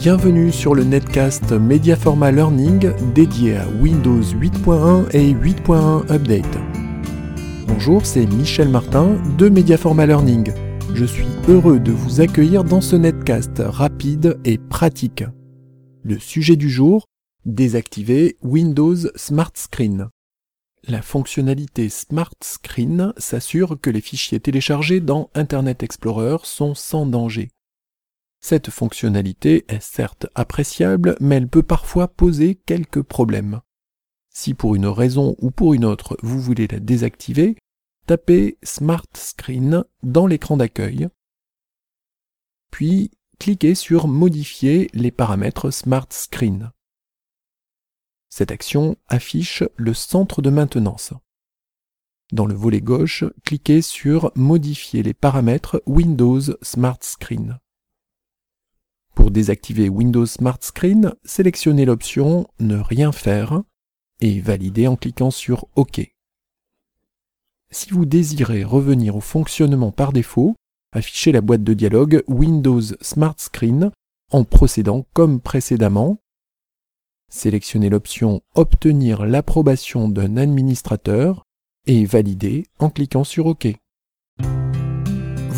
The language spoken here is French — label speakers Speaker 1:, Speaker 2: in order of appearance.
Speaker 1: Bienvenue sur le netcast Mediaforma Learning dédié à Windows 8.1 et 8.1 Update. Bonjour, c'est Michel Martin de Mediaforma Learning. Je suis heureux de vous accueillir dans ce netcast rapide et pratique. Le sujet du jour, désactiver Windows Smart Screen. La fonctionnalité Smart Screen s'assure que les fichiers téléchargés dans Internet Explorer sont sans danger. Cette fonctionnalité est certes appréciable, mais elle peut parfois poser quelques problèmes. Si pour une raison ou pour une autre vous voulez la désactiver, tapez Smart Screen dans l'écran d'accueil, puis cliquez sur Modifier les paramètres Smart Screen. Cette action affiche le centre de maintenance. Dans le volet gauche, cliquez sur Modifier les paramètres Windows Smart Screen. Pour désactiver Windows Smart Screen, sélectionnez l'option Ne rien faire et validez en cliquant sur OK. Si vous désirez revenir au fonctionnement par défaut, affichez la boîte de dialogue Windows Smart Screen en procédant comme précédemment. Sélectionnez l'option Obtenir l'approbation d'un administrateur et validez en cliquant sur OK